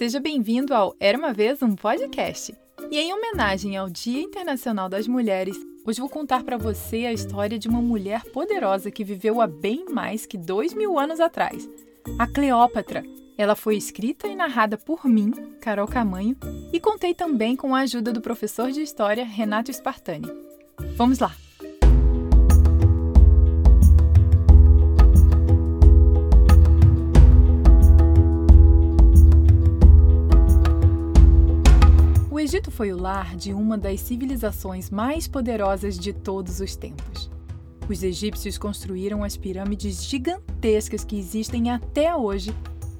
Seja bem-vindo ao Era uma Vez um Podcast. E em homenagem ao Dia Internacional das Mulheres, hoje vou contar para você a história de uma mulher poderosa que viveu há bem mais que dois mil anos atrás, a Cleópatra. Ela foi escrita e narrada por mim, Carol Camanho, e contei também com a ajuda do professor de História Renato Spartani. Vamos lá! Egito foi o lar de uma das civilizações mais poderosas de todos os tempos. Os egípcios construíram as pirâmides gigantescas que existem até hoje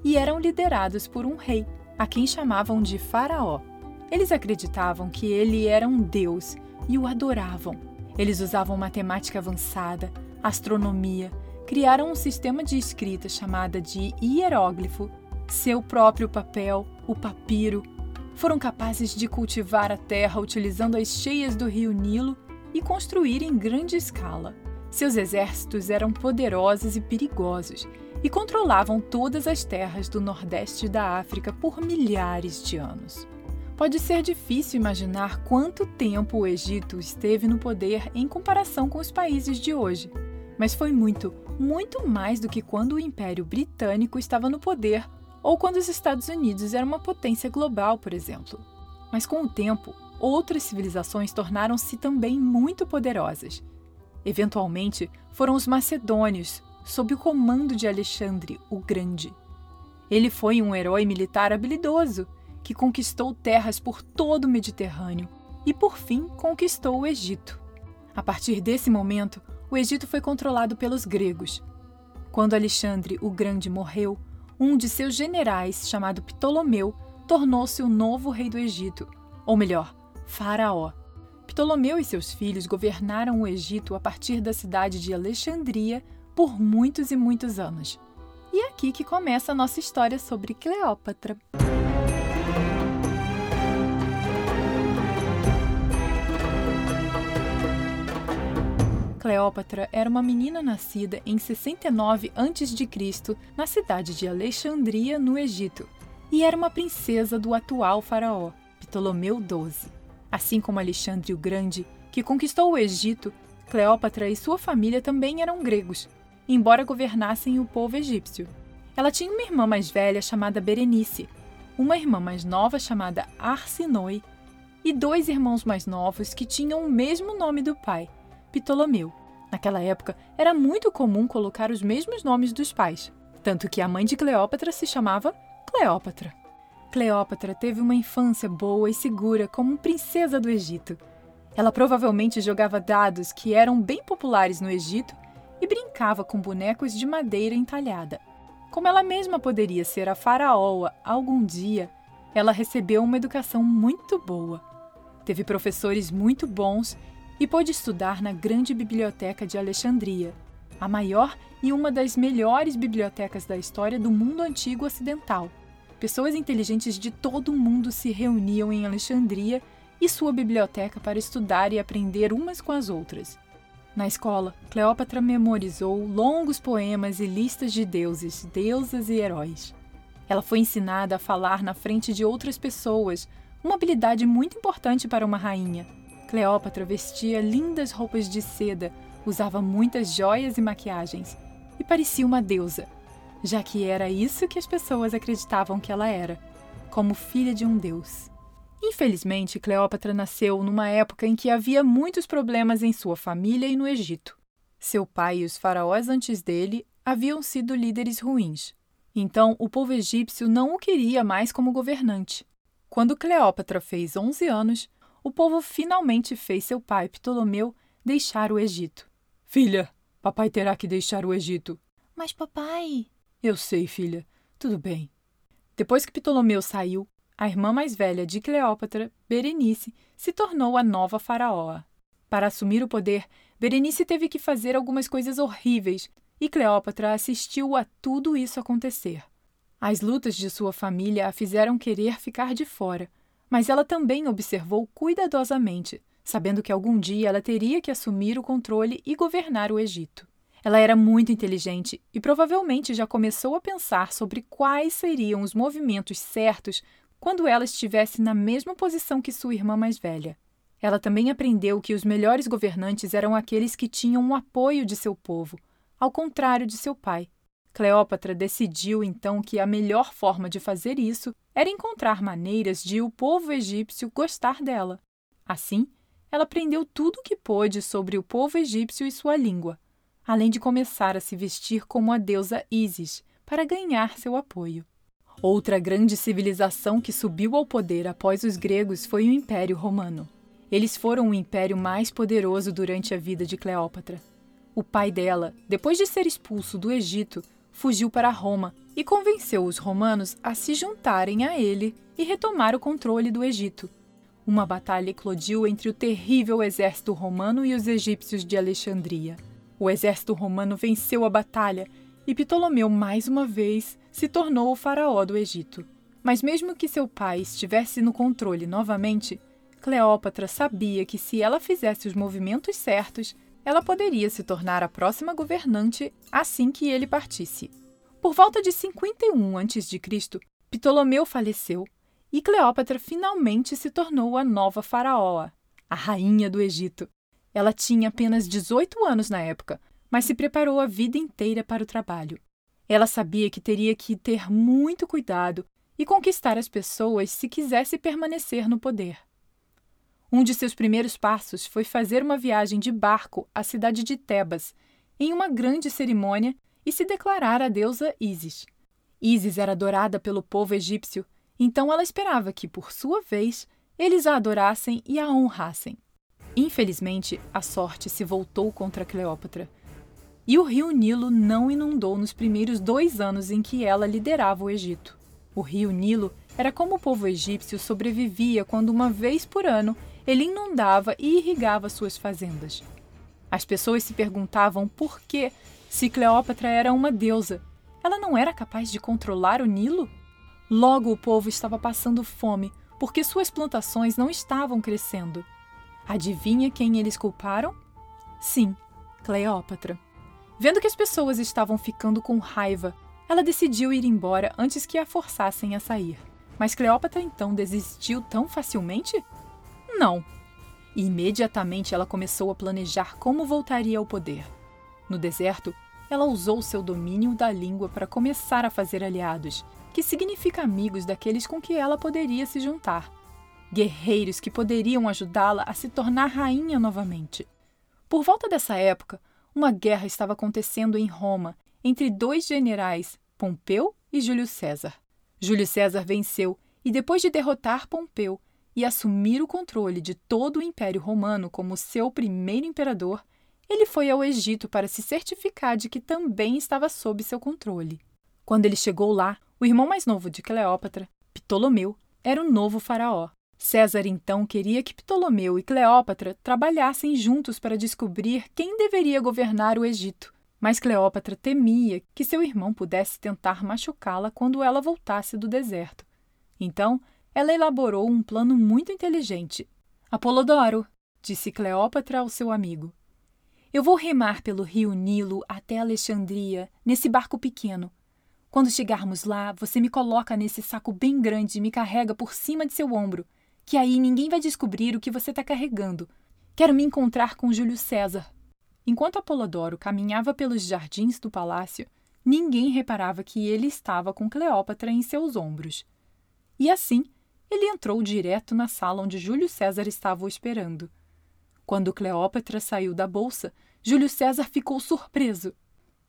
e eram liderados por um rei, a quem chamavam de Faraó. Eles acreditavam que ele era um deus e o adoravam. Eles usavam matemática avançada, astronomia, criaram um sistema de escrita chamada de hieróglifo, seu próprio papel, o papiro, foram capazes de cultivar a terra utilizando as cheias do rio Nilo e construir em grande escala. Seus exércitos eram poderosos e perigosos e controlavam todas as terras do nordeste da África por milhares de anos. Pode ser difícil imaginar quanto tempo o Egito esteve no poder em comparação com os países de hoje, mas foi muito, muito mais do que quando o Império Britânico estava no poder ou quando os Estados Unidos eram uma potência global, por exemplo. Mas com o tempo, outras civilizações tornaram-se também muito poderosas. Eventualmente, foram os macedônios, sob o comando de Alexandre o Grande. Ele foi um herói militar habilidoso que conquistou terras por todo o Mediterrâneo e, por fim, conquistou o Egito. A partir desse momento, o Egito foi controlado pelos gregos. Quando Alexandre o Grande morreu, um de seus generais, chamado Ptolomeu, tornou-se o novo rei do Egito, ou melhor, Faraó. Ptolomeu e seus filhos governaram o Egito a partir da cidade de Alexandria por muitos e muitos anos. E é aqui que começa a nossa história sobre Cleópatra. Cleópatra era uma menina nascida em 69 a.C. na cidade de Alexandria, no Egito, e era uma princesa do atual faraó, Ptolomeu XII. Assim como Alexandre o Grande, que conquistou o Egito, Cleópatra e sua família também eram gregos, embora governassem o povo egípcio. Ela tinha uma irmã mais velha chamada Berenice, uma irmã mais nova chamada Arsinoe e dois irmãos mais novos que tinham o mesmo nome do pai, Ptolomeu. Naquela época, era muito comum colocar os mesmos nomes dos pais, tanto que a mãe de Cleópatra se chamava Cleópatra. Cleópatra teve uma infância boa e segura como princesa do Egito. Ela provavelmente jogava dados que eram bem populares no Egito e brincava com bonecos de madeira entalhada. Como ela mesma poderia ser a faraó algum dia, ela recebeu uma educação muito boa. Teve professores muito bons e pôde estudar na Grande Biblioteca de Alexandria, a maior e uma das melhores bibliotecas da história do mundo antigo ocidental. Pessoas inteligentes de todo o mundo se reuniam em Alexandria e sua biblioteca para estudar e aprender umas com as outras. Na escola, Cleópatra memorizou longos poemas e listas de deuses, deusas e heróis. Ela foi ensinada a falar na frente de outras pessoas, uma habilidade muito importante para uma rainha. Cleópatra vestia lindas roupas de seda, usava muitas joias e maquiagens e parecia uma deusa, já que era isso que as pessoas acreditavam que ela era, como filha de um deus. Infelizmente, Cleópatra nasceu numa época em que havia muitos problemas em sua família e no Egito. Seu pai e os faraós antes dele haviam sido líderes ruins. Então, o povo egípcio não o queria mais como governante. Quando Cleópatra fez 11 anos, o povo finalmente fez seu pai, Ptolomeu, deixar o Egito. Filha, papai terá que deixar o Egito. Mas, papai. Eu sei, filha. Tudo bem. Depois que Ptolomeu saiu, a irmã mais velha de Cleópatra, Berenice, se tornou a nova faraó. Para assumir o poder, Berenice teve que fazer algumas coisas horríveis e Cleópatra assistiu a tudo isso acontecer. As lutas de sua família a fizeram querer ficar de fora, mas ela também observou cuidadosamente, sabendo que algum dia ela teria que assumir o controle e governar o Egito. Ela era muito inteligente e provavelmente já começou a pensar sobre quais seriam os movimentos certos quando ela estivesse na mesma posição que sua irmã mais velha. Ela também aprendeu que os melhores governantes eram aqueles que tinham o apoio de seu povo, ao contrário de seu pai. Cleópatra decidiu então que a melhor forma de fazer isso era encontrar maneiras de o povo egípcio gostar dela. Assim, ela aprendeu tudo o que pôde sobre o povo egípcio e sua língua, além de começar a se vestir como a deusa Ísis para ganhar seu apoio. Outra grande civilização que subiu ao poder após os gregos foi o Império Romano. Eles foram o império mais poderoso durante a vida de Cleópatra. O pai dela, depois de ser expulso do Egito, fugiu para Roma e convenceu os romanos a se juntarem a ele e retomar o controle do Egito. Uma batalha eclodiu entre o terrível exército romano e os egípcios de Alexandria. O exército romano venceu a batalha e Ptolomeu, mais uma vez, se tornou o faraó do Egito. Mas, mesmo que seu pai estivesse no controle novamente, Cleópatra sabia que se ela fizesse os movimentos certos, ela poderia se tornar a próxima governante assim que ele partisse. Por volta de 51 a.C., Ptolomeu faleceu e Cleópatra finalmente se tornou a nova faraó, a rainha do Egito. Ela tinha apenas 18 anos na época, mas se preparou a vida inteira para o trabalho. Ela sabia que teria que ter muito cuidado e conquistar as pessoas se quisesse permanecer no poder. Um de seus primeiros passos foi fazer uma viagem de barco à cidade de Tebas, em uma grande cerimônia, e se declarar a deusa Ísis. Ísis era adorada pelo povo egípcio, então ela esperava que, por sua vez, eles a adorassem e a honrassem. Infelizmente, a sorte se voltou contra Cleópatra. E o rio Nilo não inundou nos primeiros dois anos em que ela liderava o Egito. O rio Nilo era como o povo egípcio sobrevivia quando, uma vez por ano, ele inundava e irrigava suas fazendas. As pessoas se perguntavam por que, se Cleópatra era uma deusa, ela não era capaz de controlar o Nilo? Logo o povo estava passando fome, porque suas plantações não estavam crescendo. Adivinha quem eles culparam? Sim, Cleópatra. Vendo que as pessoas estavam ficando com raiva, ela decidiu ir embora antes que a forçassem a sair. Mas Cleópatra então desistiu tão facilmente? Não. Imediatamente ela começou a planejar como voltaria ao poder. No deserto, ela usou seu domínio da língua para começar a fazer aliados, que significa amigos daqueles com que ela poderia se juntar. Guerreiros que poderiam ajudá-la a se tornar rainha novamente. Por volta dessa época, uma guerra estava acontecendo em Roma entre dois generais, Pompeu e Júlio César. Júlio César venceu e, depois de derrotar Pompeu, e assumir o controle de todo o Império Romano como seu primeiro imperador, ele foi ao Egito para se certificar de que também estava sob seu controle. Quando ele chegou lá, o irmão mais novo de Cleópatra, Ptolomeu, era o novo faraó. César então queria que Ptolomeu e Cleópatra trabalhassem juntos para descobrir quem deveria governar o Egito. Mas Cleópatra temia que seu irmão pudesse tentar machucá-la quando ela voltasse do deserto. Então, ela elaborou um plano muito inteligente. Apolodoro, disse Cleópatra ao seu amigo. Eu vou remar pelo rio Nilo até Alexandria, nesse barco pequeno. Quando chegarmos lá, você me coloca nesse saco bem grande e me carrega por cima de seu ombro, que aí ninguém vai descobrir o que você está carregando. Quero me encontrar com Júlio César. Enquanto Apolodoro caminhava pelos jardins do palácio, ninguém reparava que ele estava com Cleópatra em seus ombros. E assim, ele entrou direto na sala onde Júlio César estava o esperando. Quando Cleópatra saiu da bolsa, Júlio César ficou surpreso.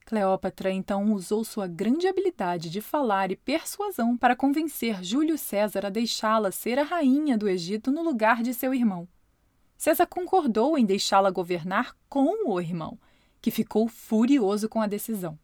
Cleópatra então usou sua grande habilidade de falar e persuasão para convencer Júlio César a deixá-la ser a rainha do Egito no lugar de seu irmão. César concordou em deixá-la governar com o irmão, que ficou furioso com a decisão.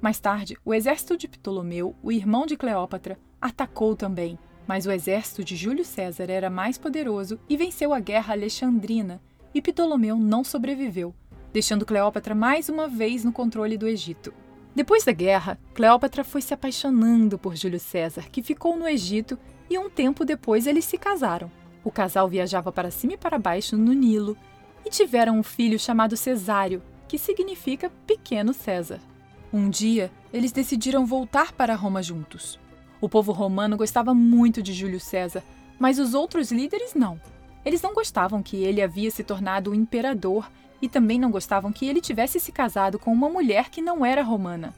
Mais tarde, o exército de Ptolomeu, o irmão de Cleópatra, atacou também mas o exército de Júlio César era mais poderoso e venceu a guerra alexandrina, e Ptolomeu não sobreviveu, deixando Cleópatra mais uma vez no controle do Egito. Depois da guerra, Cleópatra foi se apaixonando por Júlio César, que ficou no Egito, e um tempo depois eles se casaram. O casal viajava para cima e para baixo no Nilo e tiveram um filho chamado Cesário, que significa pequeno César. Um dia, eles decidiram voltar para Roma juntos. O povo romano gostava muito de Júlio César, mas os outros líderes não. Eles não gostavam que ele havia se tornado o imperador e também não gostavam que ele tivesse se casado com uma mulher que não era romana.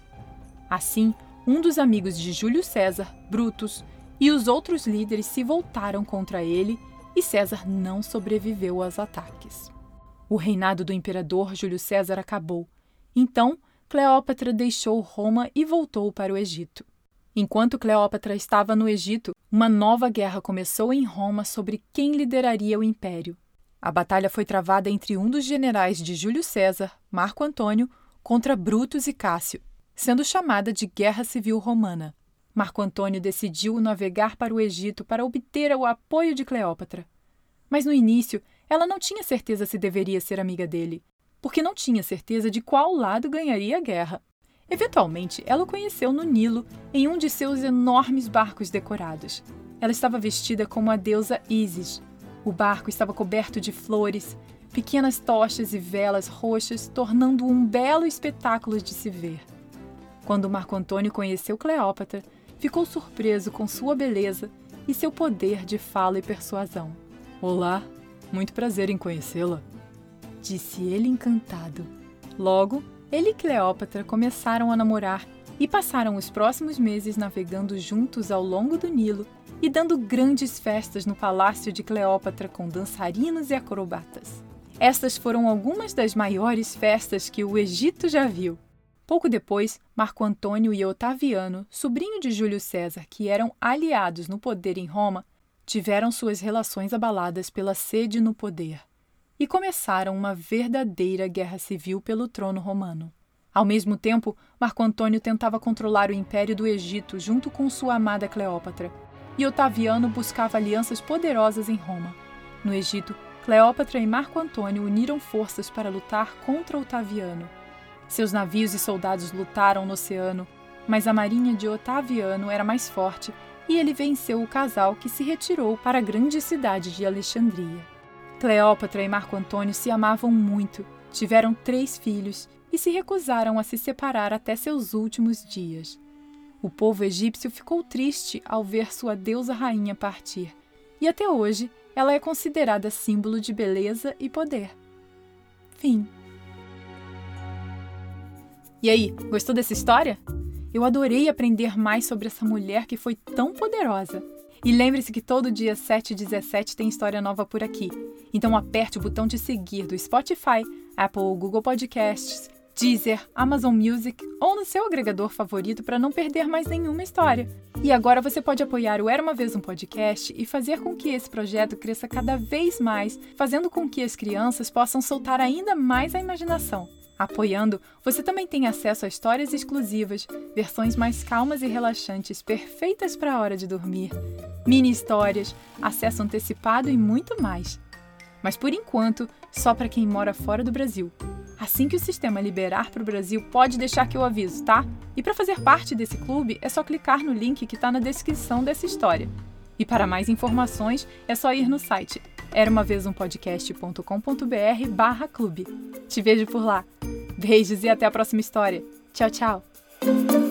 Assim, um dos amigos de Júlio César, Brutus, e os outros líderes se voltaram contra ele e César não sobreviveu aos ataques. O reinado do imperador Júlio César acabou. Então, Cleópatra deixou Roma e voltou para o Egito. Enquanto Cleópatra estava no Egito, uma nova guerra começou em Roma sobre quem lideraria o império. A batalha foi travada entre um dos generais de Júlio César, Marco Antônio, contra Brutus e Cássio, sendo chamada de Guerra Civil Romana. Marco Antônio decidiu navegar para o Egito para obter o apoio de Cleópatra. Mas no início, ela não tinha certeza se deveria ser amiga dele, porque não tinha certeza de qual lado ganharia a guerra. Eventualmente, ela o conheceu no Nilo, em um de seus enormes barcos decorados. Ela estava vestida como a deusa Isis. O barco estava coberto de flores, pequenas tochas e velas roxas, tornando um belo espetáculo de se ver. Quando Marco Antônio conheceu Cleópatra, ficou surpreso com sua beleza e seu poder de fala e persuasão. Olá, muito prazer em conhecê-la, disse ele encantado. Logo, ele e Cleópatra começaram a namorar e passaram os próximos meses navegando juntos ao longo do Nilo e dando grandes festas no palácio de Cleópatra com dançarinos e acrobatas. Estas foram algumas das maiores festas que o Egito já viu. Pouco depois, Marco Antônio e Otaviano, sobrinho de Júlio César, que eram aliados no poder em Roma, tiveram suas relações abaladas pela sede no poder e começaram uma verdadeira guerra civil pelo trono romano. Ao mesmo tempo, Marco Antônio tentava controlar o império do Egito junto com sua amada Cleópatra, e Otaviano buscava alianças poderosas em Roma. No Egito, Cleópatra e Marco Antônio uniram forças para lutar contra Otaviano seus navios e soldados lutaram no oceano, mas a marinha de Otaviano era mais forte e ele venceu o casal que se retirou para a grande cidade de Alexandria. Cleópatra e Marco Antônio se amavam muito, tiveram três filhos e se recusaram a se separar até seus últimos dias. O povo egípcio ficou triste ao ver sua deusa rainha partir, e até hoje ela é considerada símbolo de beleza e poder. Fim. E aí, gostou dessa história? Eu adorei aprender mais sobre essa mulher que foi tão poderosa. E lembre-se que todo dia 7 e 17 tem história nova por aqui. Então aperte o botão de seguir do Spotify, Apple ou Google Podcasts, Deezer, Amazon Music ou no seu agregador favorito para não perder mais nenhuma história. E agora você pode apoiar o Era uma vez um podcast e fazer com que esse projeto cresça cada vez mais, fazendo com que as crianças possam soltar ainda mais a imaginação. Apoiando, você também tem acesso a histórias exclusivas, versões mais calmas e relaxantes, perfeitas para a hora de dormir, mini histórias, acesso antecipado e muito mais. Mas por enquanto, só para quem mora fora do Brasil. Assim que o sistema liberar para o Brasil, pode deixar que eu aviso, tá? E para fazer parte desse clube, é só clicar no link que está na descrição dessa história. E para mais informações, é só ir no site era uma vez um podcast.com.br barra clube. Te vejo por lá. Beijos e até a próxima história. Tchau, tchau.